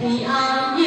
平安